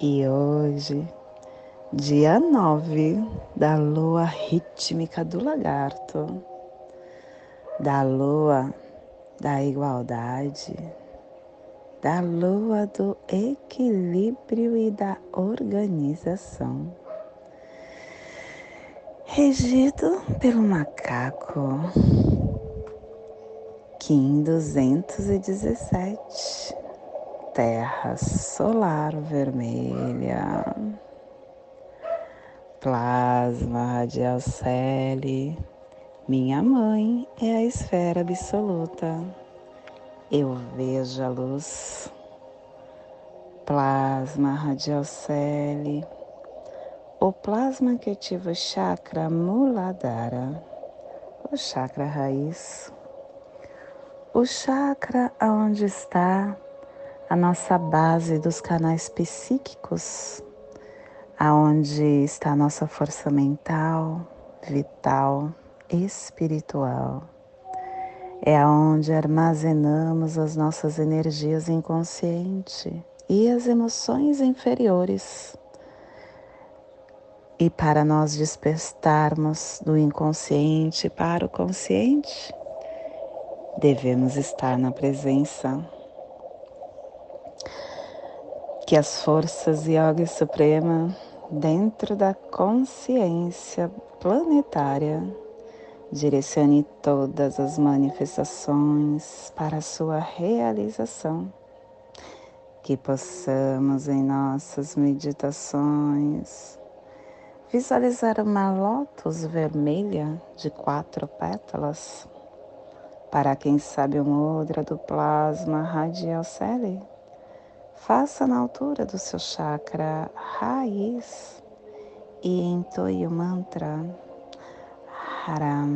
E hoje, dia 9 da lua rítmica do lagarto, da lua da igualdade, da lua do equilíbrio e da organização. Regido pelo macaco Kim 217, Terra solar vermelha, plasma radial celi, minha mãe é a esfera absoluta. Eu vejo a luz. Plasma radial celi o plasma que ativa o chakra Muladhara, o chakra raiz, o chakra onde está a nossa base dos canais psíquicos, aonde está a nossa força mental, vital, espiritual. É aonde armazenamos as nossas energias inconscientes e as emoções inferiores e para nós despertarmos do inconsciente para o consciente, devemos estar na presença que as forças Yoga Suprema dentro da consciência planetária direcione todas as manifestações para sua realização. Que possamos em nossas meditações visualizar uma lótus vermelha de quatro pétalas. Para quem sabe o mudra do plasma radial celi, faça na altura do seu chakra raiz e entoie o mantra Haram.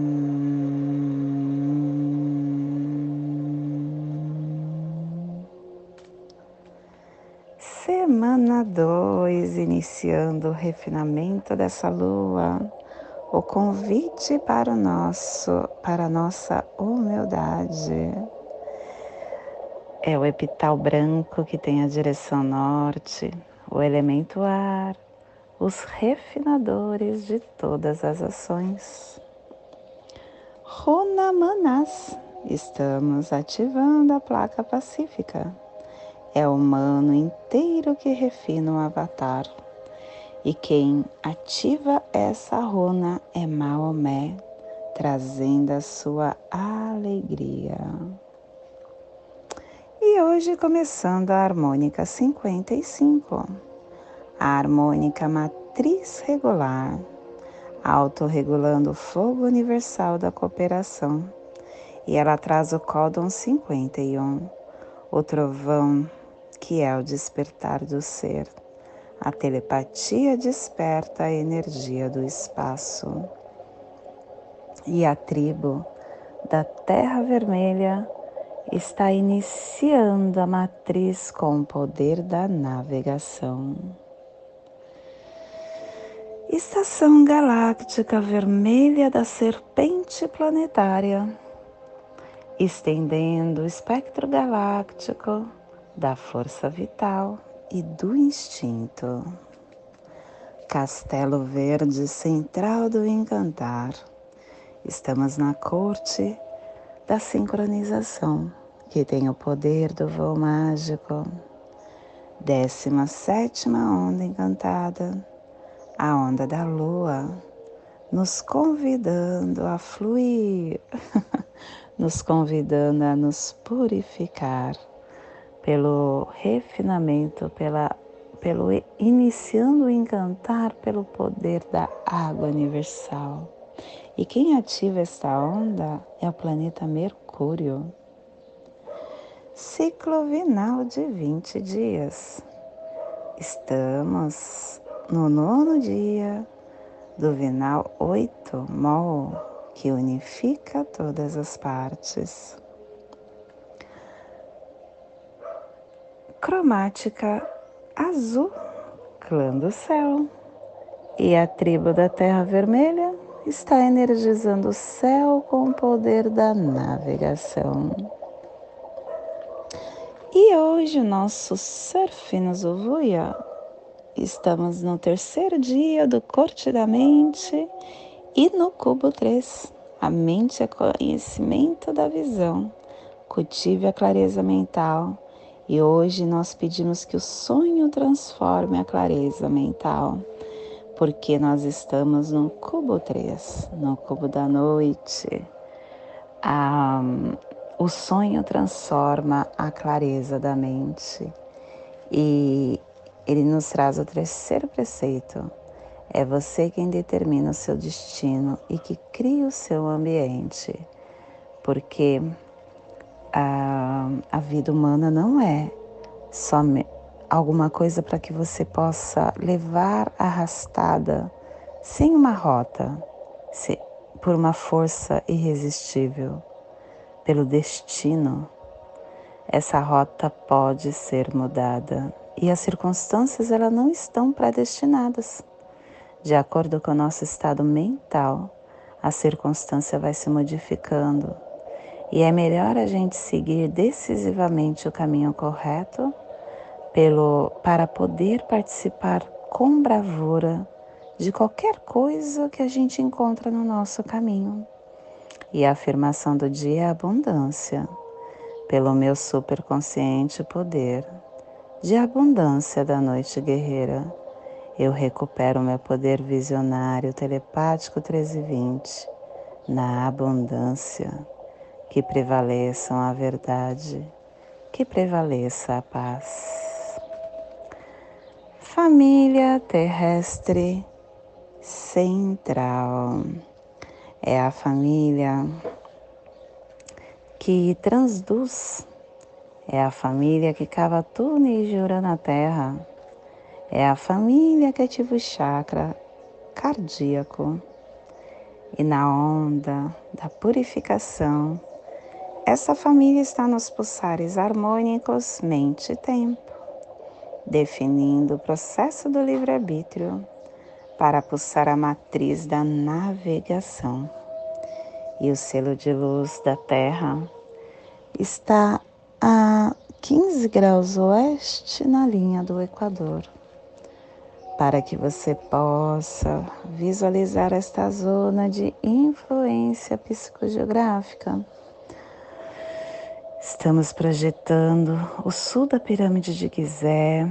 Semana 2, iniciando o refinamento dessa lua, o convite para o nosso, para a nossa humildade. É o epital branco que tem a direção norte, o elemento ar, os refinadores de todas as ações. Runa Manas, estamos ativando a placa pacífica é o humano inteiro que refina o avatar. E quem ativa essa runa é Maomé, trazendo a sua alegria. Hoje começando a harmônica 55, a harmônica matriz regular, autorregulando o fogo universal da cooperação. E ela traz o códon 51, o trovão que é o despertar do ser. A telepatia desperta a energia do espaço. E a tribo da Terra Vermelha está iniciando a matriz com o poder da navegação. Estação Galáctica Vermelha da Serpente Planetária, estendendo o espectro galáctico da força vital e do instinto. Castelo Verde Central do Encantar. Estamos na corte da sincronização, que tem o poder do voo mágico. Décima sétima onda encantada, a onda da lua, nos convidando a fluir, nos convidando a nos purificar pelo refinamento, pela, pelo iniciando o encantar pelo poder da água universal. E quem ativa esta onda é o planeta Mercúrio. Ciclo vinal de 20 dias. Estamos no nono dia do Vinal 8 Mol, que unifica todas as partes. Cromática azul, clã do céu. E a tribo da Terra Vermelha está energizando o céu com o poder da navegação. E hoje o nosso surf no Zuvuia. Estamos no terceiro dia do Corte da Mente e no Cubo 3. A mente é conhecimento da visão. Cultive a clareza mental. E hoje nós pedimos que o sonho transforme a clareza mental. Porque nós estamos no Cubo 3, no Cubo da Noite. Ah, o sonho transforma a clareza da mente e ele nos traz o terceiro preceito. É você quem determina o seu destino e que cria o seu ambiente, porque a, a vida humana não é só alguma coisa para que você possa levar arrastada sem uma rota, por uma força irresistível pelo destino, essa rota pode ser mudada e as circunstâncias elas não estão predestinadas. De acordo com o nosso estado mental, a circunstância vai se modificando e é melhor a gente seguir decisivamente o caminho correto pelo para poder participar com bravura de qualquer coisa que a gente encontra no nosso caminho. E a afirmação do dia é abundância, pelo meu superconsciente poder de abundância da noite guerreira. Eu recupero meu poder visionário telepático 1320 na abundância, que prevaleçam a verdade, que prevaleça a paz. Família terrestre central é a família que transduz, é a família que cava túneis de ouro na terra, é a família que ativa o chakra cardíaco e na onda da purificação. Essa família está nos pulsares harmônicos mente e tempo, definindo o processo do livre-arbítrio para pulsar a matriz da navegação. E o selo de luz da Terra está a 15 graus oeste na linha do Equador. Para que você possa visualizar esta zona de influência psicogeográfica, estamos projetando o sul da pirâmide de Gizé,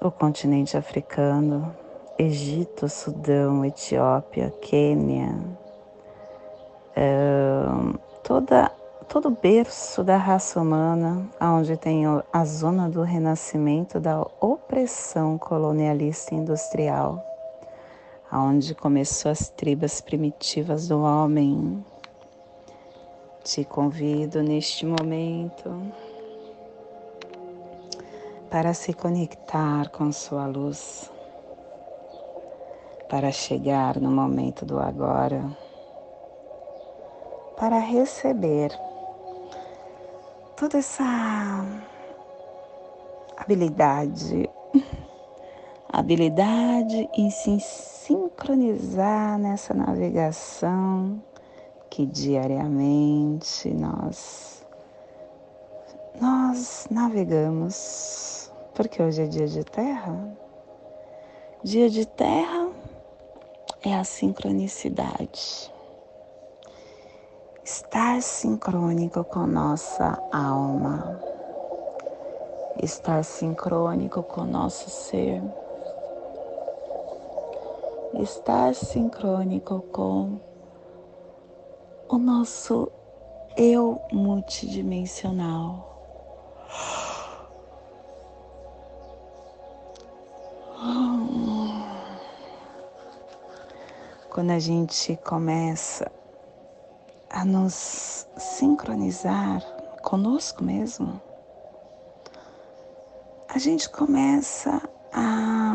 o continente africano, Egito, Sudão, Etiópia, Quênia, toda, todo o berço da raça humana, onde tem a zona do renascimento da opressão colonialista industrial, onde começou as tribos primitivas do homem. Te convido neste momento para se conectar com sua luz para chegar no momento do agora, para receber toda essa habilidade, habilidade em se sincronizar nessa navegação que diariamente nós nós navegamos, porque hoje é dia de terra. Dia de terra é a sincronicidade. Estar sincrônico com nossa alma, estar sincrônico com nosso ser, estar sincrônico com o nosso eu multidimensional. Quando a gente começa a nos sincronizar conosco mesmo, a gente começa a,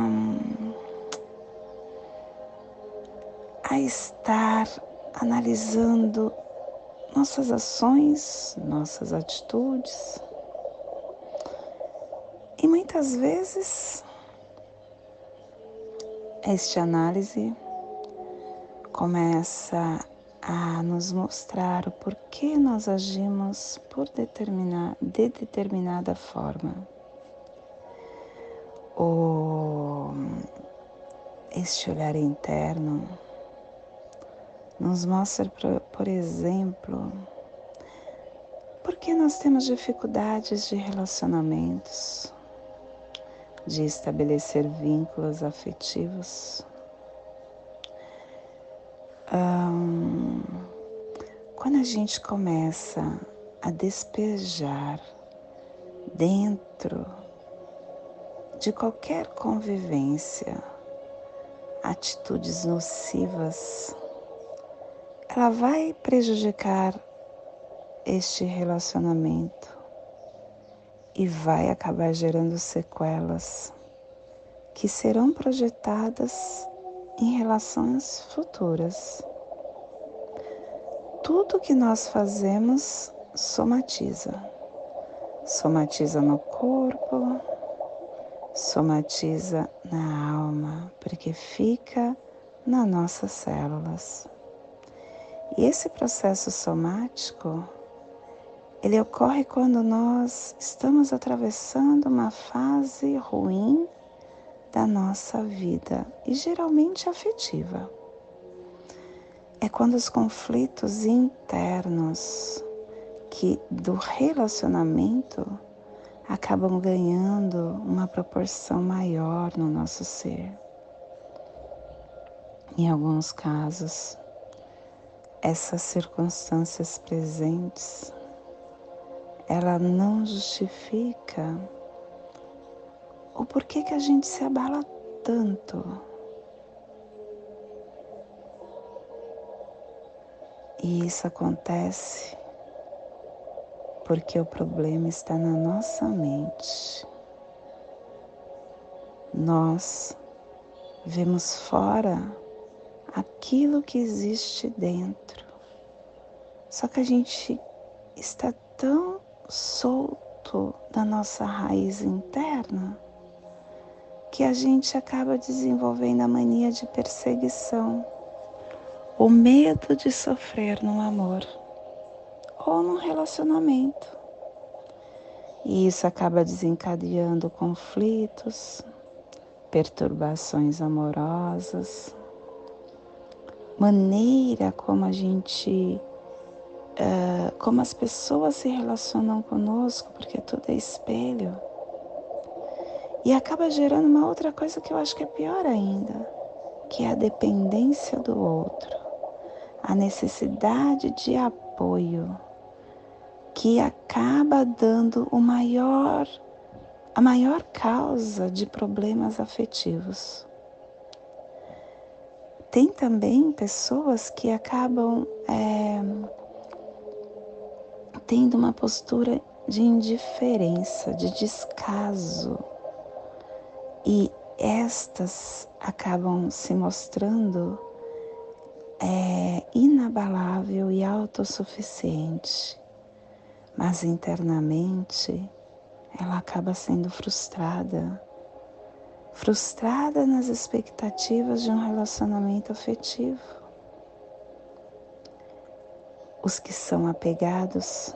a estar analisando nossas ações, nossas atitudes. E muitas vezes esta análise começa a nos mostrar o porquê nós agimos por determinar, de determinada forma. O, este olhar interno nos mostra, por, exemplo, por que nós temos dificuldades de relacionamentos, de estabelecer vínculos afetivos. Quando a gente começa a despejar dentro de qualquer convivência atitudes nocivas, ela vai prejudicar este relacionamento e vai acabar gerando sequelas que serão projetadas em relações futuras. Tudo que nós fazemos somatiza. Somatiza no corpo, somatiza na alma, porque fica nas nossas células. E esse processo somático, ele ocorre quando nós estamos atravessando uma fase ruim da nossa vida e geralmente afetiva. É quando os conflitos internos que do relacionamento acabam ganhando uma proporção maior no nosso ser. Em alguns casos, essas circunstâncias presentes, ela não justifica o porquê que a gente se abala tanto. E isso acontece porque o problema está na nossa mente. Nós vemos fora aquilo que existe dentro. Só que a gente está tão solto da nossa raiz interna que a gente acaba desenvolvendo a mania de perseguição, o medo de sofrer no amor ou no relacionamento. E isso acaba desencadeando conflitos, perturbações amorosas, maneira como a gente, uh, como as pessoas se relacionam conosco, porque tudo é espelho. E acaba gerando uma outra coisa que eu acho que é pior ainda, que é a dependência do outro, a necessidade de apoio, que acaba dando o maior, a maior causa de problemas afetivos. Tem também pessoas que acabam é, tendo uma postura de indiferença, de descaso, e estas acabam se mostrando é, inabalável e autossuficiente, mas internamente ela acaba sendo frustrada frustrada nas expectativas de um relacionamento afetivo. Os que são apegados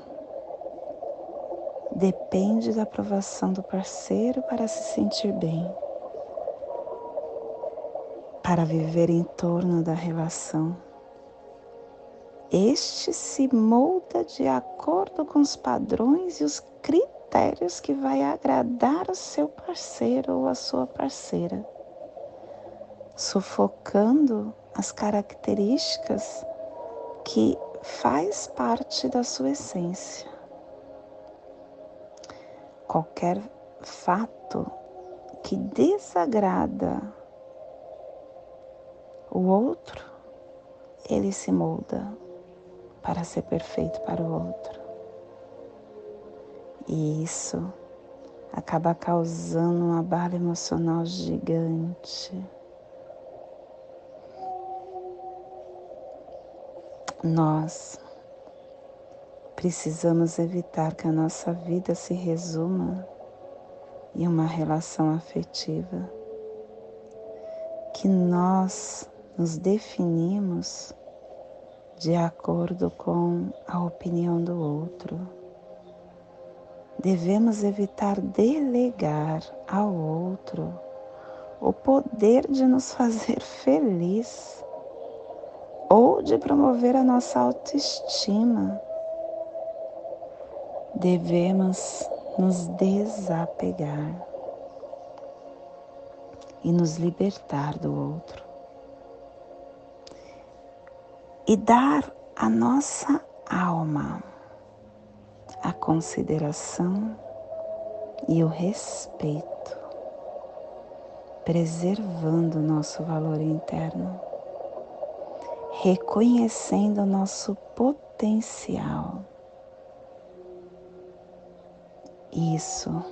depende da aprovação do parceiro para se sentir bem, para viver em torno da relação. Este se molda de acordo com os padrões e os critérios critérios que vai agradar o seu parceiro ou a sua parceira, sufocando as características que faz parte da sua essência. Qualquer fato que desagrada o outro, ele se molda para ser perfeito para o outro. E isso acaba causando uma barra emocional gigante. nós precisamos evitar que a nossa vida se resuma em uma relação afetiva, que nós nos definimos de acordo com a opinião do outro. Devemos evitar delegar ao outro o poder de nos fazer feliz ou de promover a nossa autoestima. Devemos nos desapegar e nos libertar do outro e dar à nossa alma a consideração e o respeito, preservando o nosso valor interno, reconhecendo o nosso potencial. Isso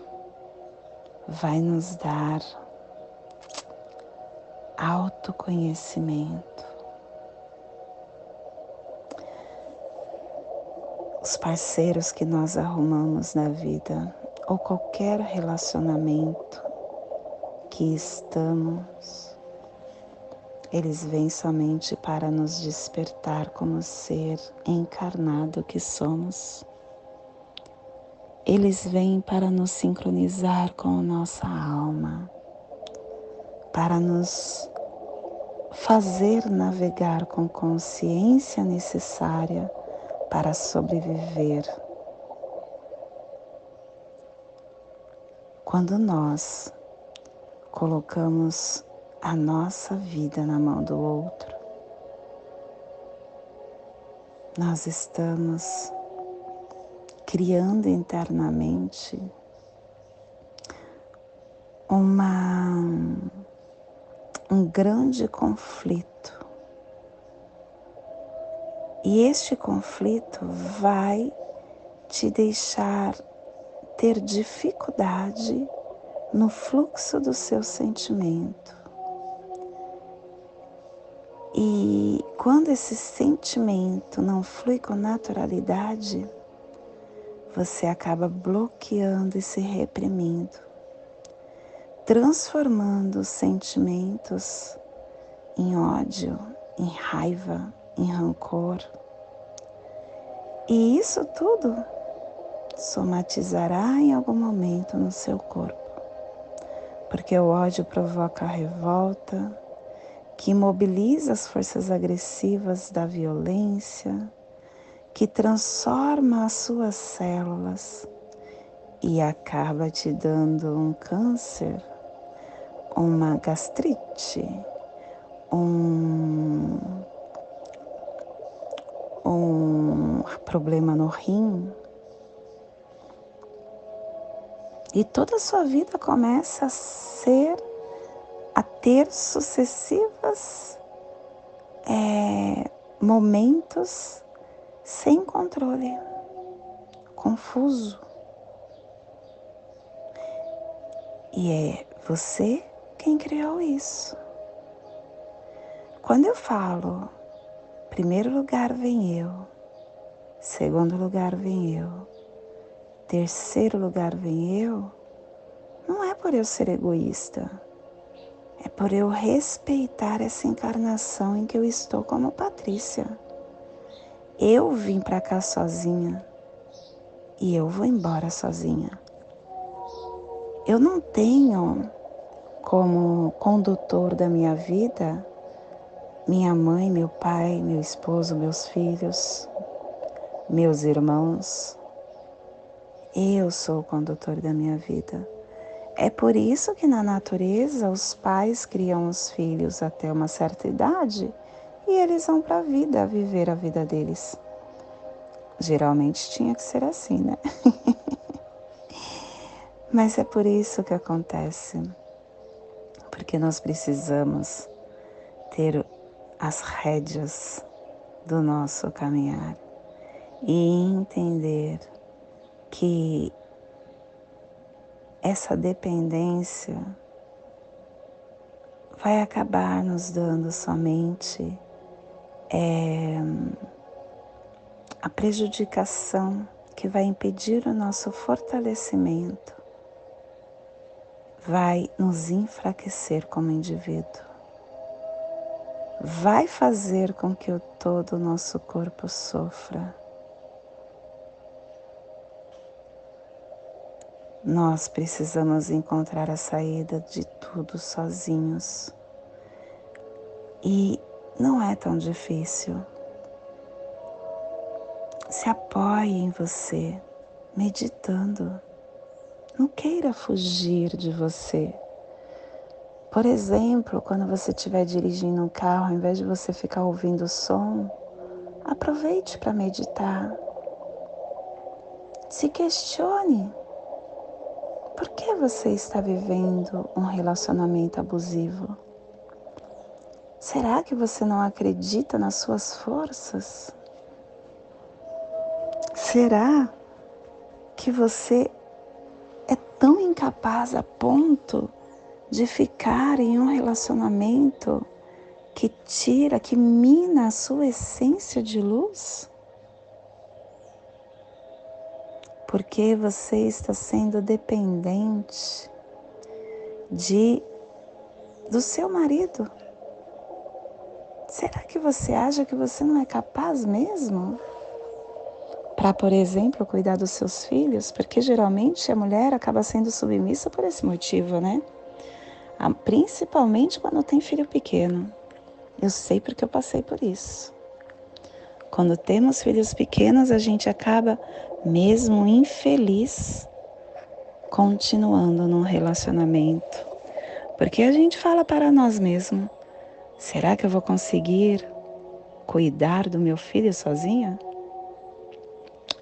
vai nos dar autoconhecimento os parceiros que nós arrumamos na vida ou qualquer relacionamento que estamos, eles vêm somente para nos despertar como ser encarnado que somos. Eles vêm para nos sincronizar com a nossa alma, para nos fazer navegar com consciência necessária para sobreviver. Quando nós colocamos a nossa vida na mão do outro, nós estamos criando internamente uma um grande conflito e este conflito vai te deixar ter dificuldade no fluxo do seu sentimento. E quando esse sentimento não flui com naturalidade, você acaba bloqueando e se reprimindo, transformando os sentimentos em ódio, em raiva, em rancor. E isso tudo somatizará em algum momento no seu corpo, porque o ódio provoca a revolta, que imobiliza as forças agressivas da violência, que transforma as suas células e acaba te dando um câncer, uma gastrite, um um problema no rim, e toda a sua vida começa a ser, a ter sucessivas é, momentos sem controle, confuso. E é você quem criou isso. Quando eu falo Primeiro lugar vem eu, segundo lugar vem eu, terceiro lugar vem eu, não é por eu ser egoísta, é por eu respeitar essa encarnação em que eu estou como Patrícia. Eu vim para cá sozinha e eu vou embora sozinha. Eu não tenho como condutor da minha vida minha mãe, meu pai, meu esposo, meus filhos, meus irmãos. Eu sou o condutor da minha vida. É por isso que na natureza os pais criam os filhos até uma certa idade e eles vão para a vida viver a vida deles. Geralmente tinha que ser assim, né? Mas é por isso que acontece. Porque nós precisamos ter as rédeas do nosso caminhar e entender que essa dependência vai acabar nos dando somente é, a prejudicação que vai impedir o nosso fortalecimento, vai nos enfraquecer como indivíduo, vai fazer com que o todo o nosso corpo sofra. Nós precisamos encontrar a saída de tudo sozinhos. E não é tão difícil. Se apoie em você, meditando. Não queira fugir de você. Por exemplo, quando você estiver dirigindo um carro, ao invés de você ficar ouvindo o som, aproveite para meditar. Se questione. Por que você está vivendo um relacionamento abusivo? Será que você não acredita nas suas forças? Será que você é tão incapaz a ponto de ficar em um relacionamento que tira, que mina a sua essência de luz? Porque você está sendo dependente de do seu marido. Será que você acha que você não é capaz mesmo? para, por exemplo, cuidar dos seus filhos, porque geralmente a mulher acaba sendo submissa por esse motivo, né? Principalmente quando tem filho pequeno. Eu sei porque eu passei por isso. Quando temos filhos pequenos, a gente acaba, mesmo infeliz, continuando num relacionamento. Porque a gente fala para nós mesmos: será que eu vou conseguir cuidar do meu filho sozinha?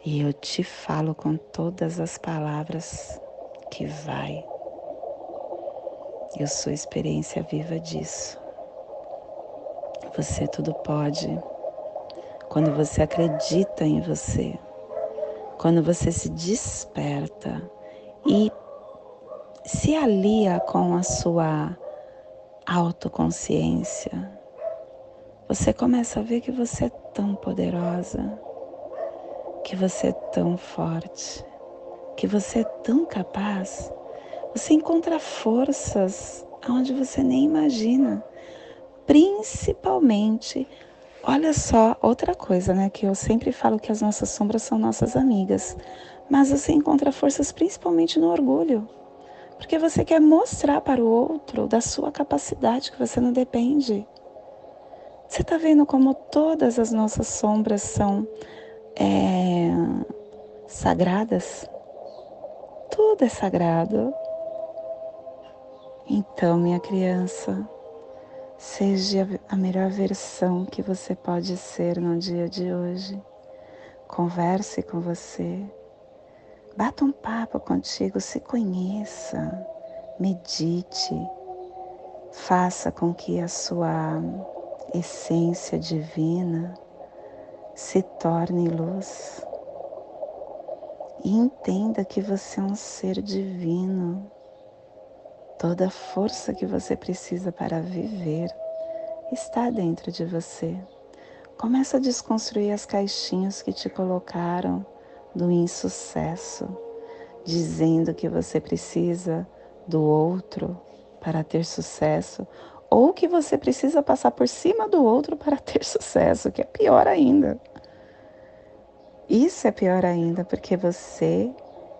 E eu te falo com todas as palavras que vai. Eu sou experiência viva disso. Você tudo pode. Quando você acredita em você, quando você se desperta e se alia com a sua autoconsciência, você começa a ver que você é tão poderosa que você é tão forte, que você é tão capaz. Você encontra forças onde você nem imagina. Principalmente, olha só, outra coisa, né? Que eu sempre falo que as nossas sombras são nossas amigas. Mas você encontra forças principalmente no orgulho. Porque você quer mostrar para o outro da sua capacidade, que você não depende. Você está vendo como todas as nossas sombras são é, sagradas. Tudo é sagrado. Então, minha criança, seja a melhor versão que você pode ser no dia de hoje. Converse com você. Bata um papo contigo, se conheça, medite, faça com que a sua essência divina se torne luz e entenda que você é um ser divino. Toda a força que você precisa para viver está dentro de você. Começa a desconstruir as caixinhas que te colocaram do insucesso, dizendo que você precisa do outro para ter sucesso ou que você precisa passar por cima do outro para ter sucesso, que é pior ainda. Isso é pior ainda, porque você,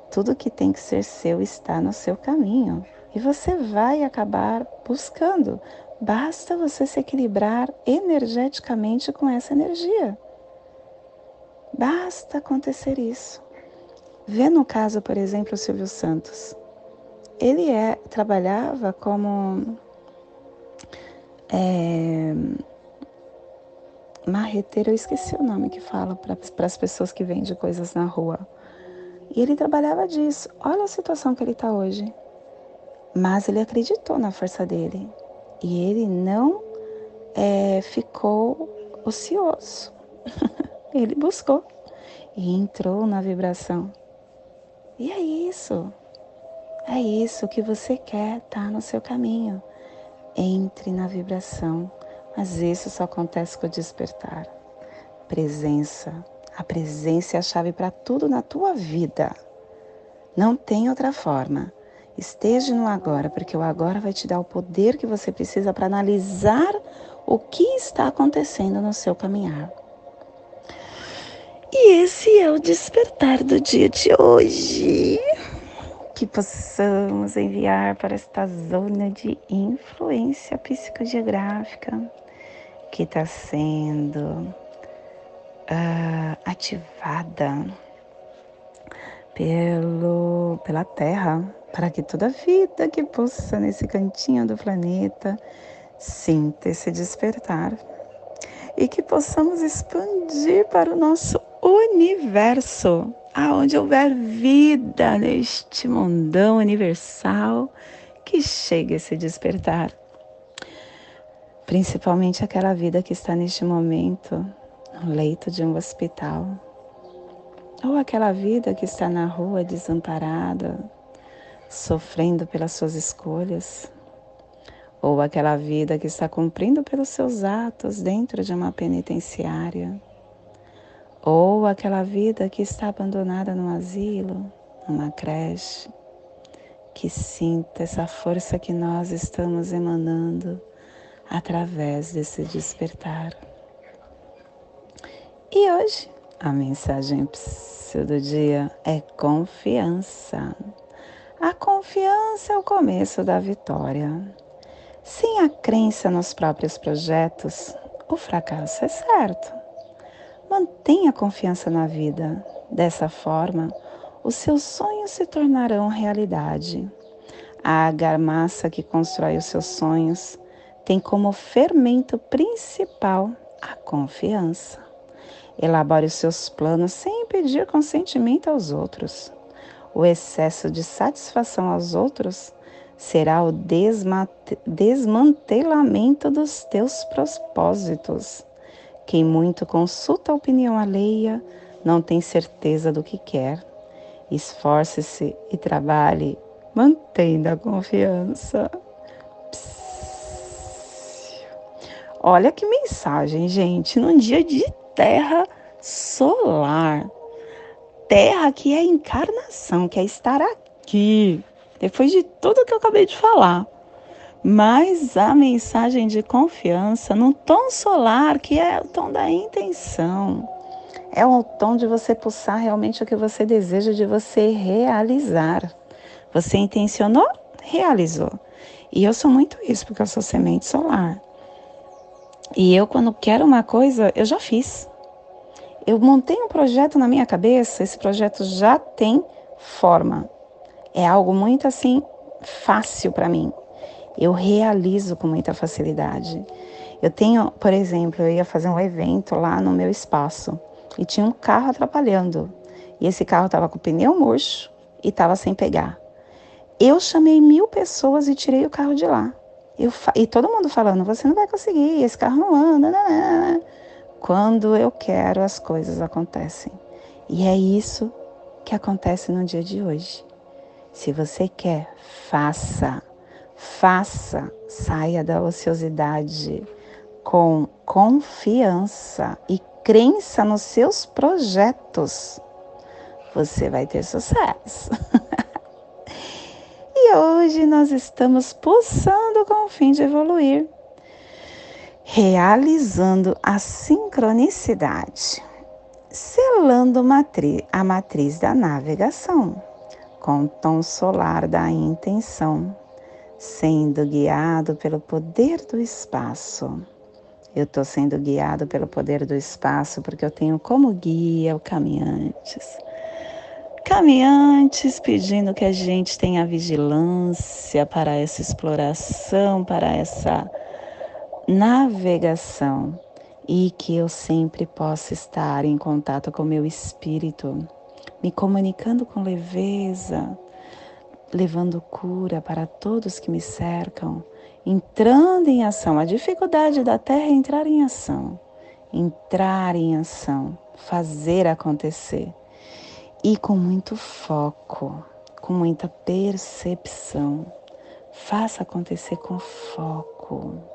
tudo que tem que ser seu está no seu caminho e você vai acabar buscando. Basta você se equilibrar energeticamente com essa energia. Basta acontecer isso. Vê no caso, por exemplo, o Silvio Santos. Ele é, trabalhava como é, marreteiro, eu esqueci o nome que fala para as pessoas que vendem coisas na rua. E ele trabalhava disso. Olha a situação que ele está hoje. Mas ele acreditou na força dele. E ele não é, ficou ocioso. ele buscou e entrou na vibração. E é isso. É isso que você quer, tá no seu caminho entre na vibração, mas isso só acontece com o despertar. Presença, A presença é a chave para tudo na tua vida. Não tem outra forma. Esteja no agora, porque o agora vai te dar o poder que você precisa para analisar o que está acontecendo no seu caminhar. E esse é o despertar do dia de hoje. Que possamos enviar para esta zona de influência psicogeográfica que está sendo uh, ativada pelo, pela Terra, para que toda vida que possa nesse cantinho do planeta sinta esse despertar e que possamos expandir para o nosso universo, aonde houver vida neste mundão universal, que chegue esse despertar. Principalmente aquela vida que está neste momento no leito de um hospital, ou aquela vida que está na rua desamparada, sofrendo pelas suas escolhas, ou aquela vida que está cumprindo pelos seus atos dentro de uma penitenciária, ou aquela vida que está abandonada num asilo, numa creche, que sinta essa força que nós estamos emanando através desse despertar. E hoje a mensagem do dia é confiança. A confiança é o começo da vitória. Sem a crença nos próprios projetos, o fracasso é certo. Mantenha confiança na vida. Dessa forma, os seus sonhos se tornarão realidade. A argamassa que constrói os seus sonhos tem como fermento principal a confiança. Elabore os seus planos sem pedir consentimento aos outros. O excesso de satisfação aos outros será o desmantelamento dos teus propósitos. Quem muito consulta a opinião alheia não tem certeza do que quer. Esforce-se e trabalhe, mantendo a confiança. Olha que mensagem, gente, num dia de terra solar. Terra que é encarnação, que é estar aqui, depois de tudo que eu acabei de falar. Mas a mensagem de confiança no tom solar, que é o tom da intenção, é o tom de você pulsar realmente o que você deseja de você realizar. Você intencionou, realizou. E eu sou muito isso, porque eu sou semente solar. E eu, quando quero uma coisa, eu já fiz. Eu montei um projeto na minha cabeça, esse projeto já tem forma. É algo muito assim fácil para mim. Eu realizo com muita facilidade. Eu tenho, por exemplo, eu ia fazer um evento lá no meu espaço e tinha um carro atrapalhando. E esse carro estava com o pneu murcho e estava sem pegar. Eu chamei mil pessoas e tirei o carro de lá. Eu, e todo mundo falando, você não vai conseguir, esse carro não anda. Não, não, não. Quando eu quero, as coisas acontecem. E é isso que acontece no dia de hoje. Se você quer, faça. Faça. Saia da ociosidade com confiança e crença nos seus projetos. Você vai ter sucesso. E hoje nós estamos pulsando com o fim de evoluir, realizando a sincronicidade, selando a matriz da navegação, com o tom solar da intenção, sendo guiado pelo poder do espaço. Eu estou sendo guiado pelo poder do espaço porque eu tenho como guia o caminhantes caminhantes pedindo que a gente tenha vigilância para essa exploração, para essa navegação e que eu sempre possa estar em contato com o meu espírito, me comunicando com leveza, levando cura para todos que me cercam, entrando em ação. A dificuldade da Terra é entrar em ação, entrar em ação, fazer acontecer e com muito foco, com muita percepção. Faça acontecer com foco.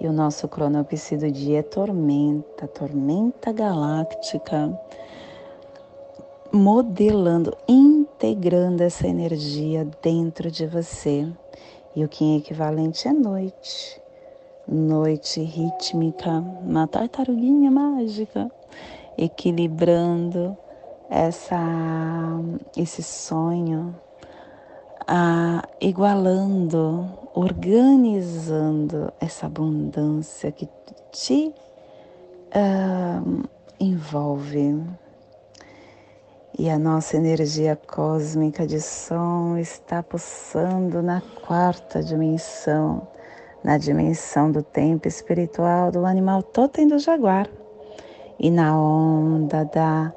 E o nosso cronopsi do dia é tormenta, tormenta galáctica, modelando, integrando essa energia dentro de você. E o Kim equivalente é noite. Noite rítmica, uma tartaruguinha mágica, equilibrando essa, esse sonho, ah, igualando, organizando essa abundância que te ah, envolve. E a nossa energia cósmica de som está pulsando na quarta dimensão, na dimensão do tempo espiritual do animal totem do jaguar e na onda da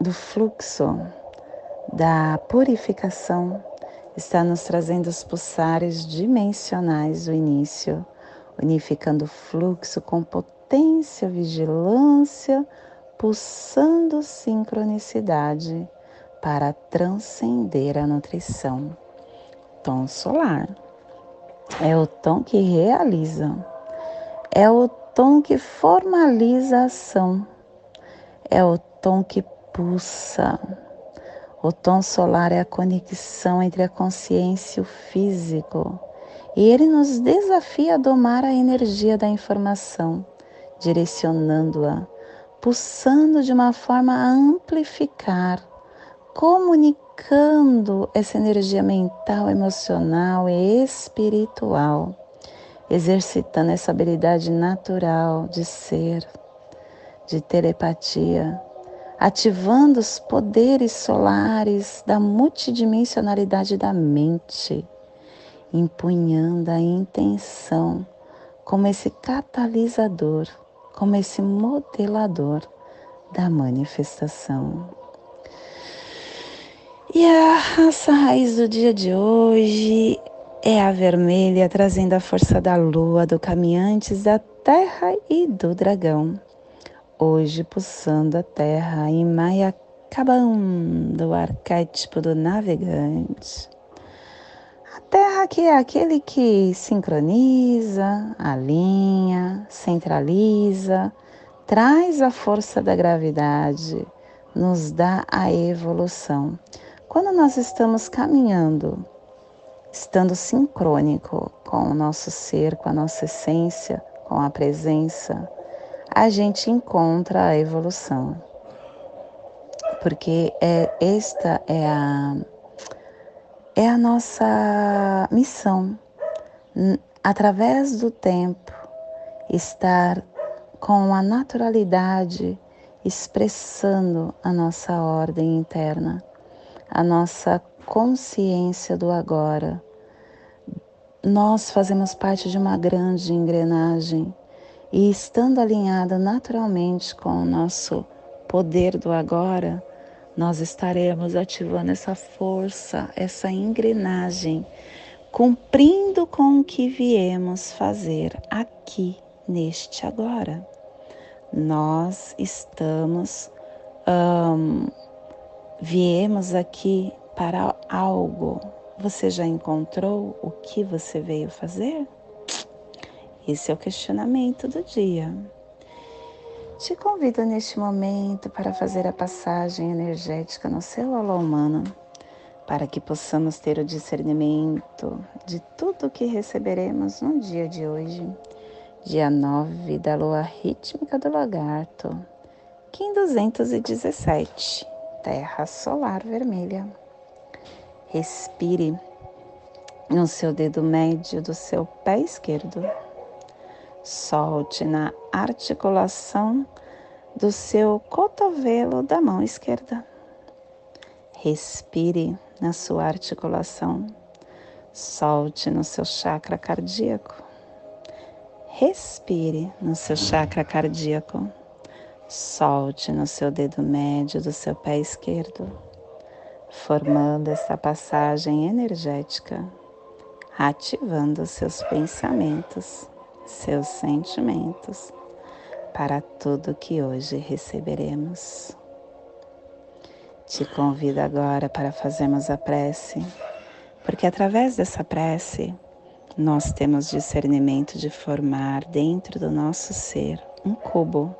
do fluxo, da purificação, está nos trazendo os pulsares dimensionais do início, unificando o fluxo com potência, vigilância, pulsando sincronicidade para transcender a nutrição. Tom solar é o tom que realiza, é o tom que formaliza a ação é o tom que pulsa. O tom solar é a conexão entre a consciência e o físico. E ele nos desafia a domar a energia da informação, direcionando-a, pulsando de uma forma a amplificar, comunicando essa energia mental, emocional e espiritual, exercitando essa habilidade natural de ser de telepatia, ativando os poderes solares da multidimensionalidade da mente, empunhando a intenção como esse catalisador, como esse modelador da manifestação. E a raça raiz do dia de hoje é a vermelha, trazendo a força da lua, do caminhantes, da terra e do dragão hoje pulsando a terra em Mayakabam, do arquétipo do navegante. A terra que é aquele que sincroniza, alinha, centraliza, traz a força da gravidade, nos dá a evolução. Quando nós estamos caminhando, estando sincrônico com o nosso ser, com a nossa essência, com a presença, a gente encontra a evolução. Porque é, esta é a, é a nossa missão, através do tempo, estar com a naturalidade expressando a nossa ordem interna, a nossa consciência do agora. Nós fazemos parte de uma grande engrenagem e estando alinhada naturalmente com o nosso poder do agora, nós estaremos ativando essa força, essa engrenagem, cumprindo com o que viemos fazer aqui neste agora. Nós estamos, viemos aqui para algo. Você já encontrou o que você veio fazer? Esse é o questionamento do dia. Te convido neste momento para fazer a passagem energética no seu alô humano, para que possamos ter o discernimento de tudo o que receberemos no dia de hoje, dia 9 da lua rítmica do lagarto, Kim 217, Terra Solar Vermelha. Respire no seu dedo médio do seu pé esquerdo Solte na articulação do seu cotovelo da mão esquerda. Respire na sua articulação. Solte no seu chakra cardíaco. Respire no seu chakra cardíaco. Solte no seu dedo médio do seu pé esquerdo, formando essa passagem energética, ativando seus pensamentos seus sentimentos para tudo que hoje receberemos. Te convido agora para fazermos a prece, porque através dessa prece nós temos discernimento de formar dentro do nosso ser um cubo,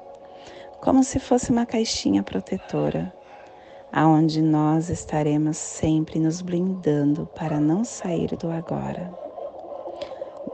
como se fosse uma caixinha protetora, aonde nós estaremos sempre nos blindando para não sair do agora.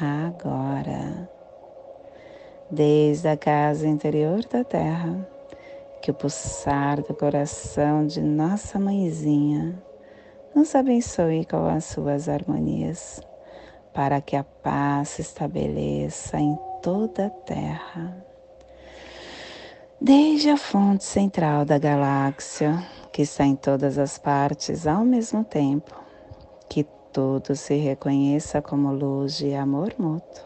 agora. Desde a casa interior da Terra, que o pulsar do coração de nossa mãezinha nos abençoe com as suas harmonias, para que a paz se estabeleça em toda a terra. Desde a fonte central da galáxia, que está em todas as partes ao mesmo tempo, que tudo se reconheça como luz e amor mútuo.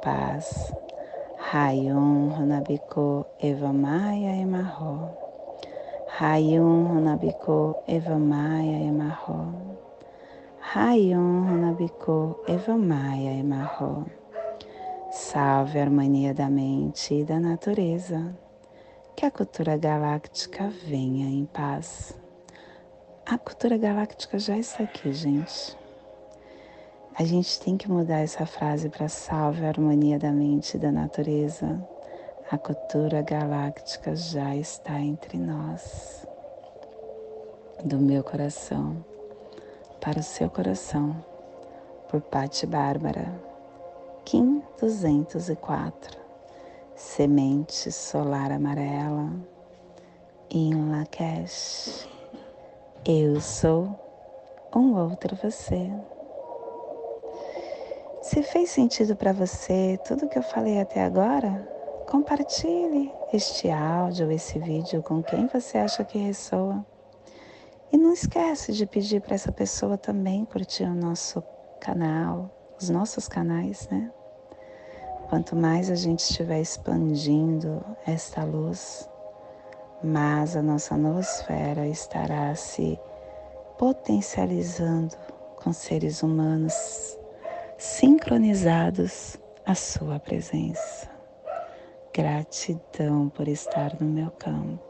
Paz. Rayon Hanabiko Eva Maia Emarro. Rayon Hanabiko Eva Maia Emarro. Rayon Hanabiko Eva Maia Emarro. Salve a harmonia da mente e da natureza. Que a cultura galáctica venha em paz. A cultura galáctica já está aqui, gente. A gente tem que mudar essa frase para salve a harmonia da mente e da natureza a cultura galáctica já está entre nós. Do meu coração para o seu coração, por Patti Bárbara, Kim 204, Semente Solar Amarela, em Lakesh. Eu sou um outro você. Se fez sentido para você tudo que eu falei até agora, Compartilhe este áudio, esse vídeo com quem você acha que ressoa. E não esquece de pedir para essa pessoa também curtir o nosso canal, os nossos canais, né? Quanto mais a gente estiver expandindo esta luz, mais a nossa nosfera estará se potencializando com seres humanos sincronizados à sua presença. Gratidão por estar no meu campo.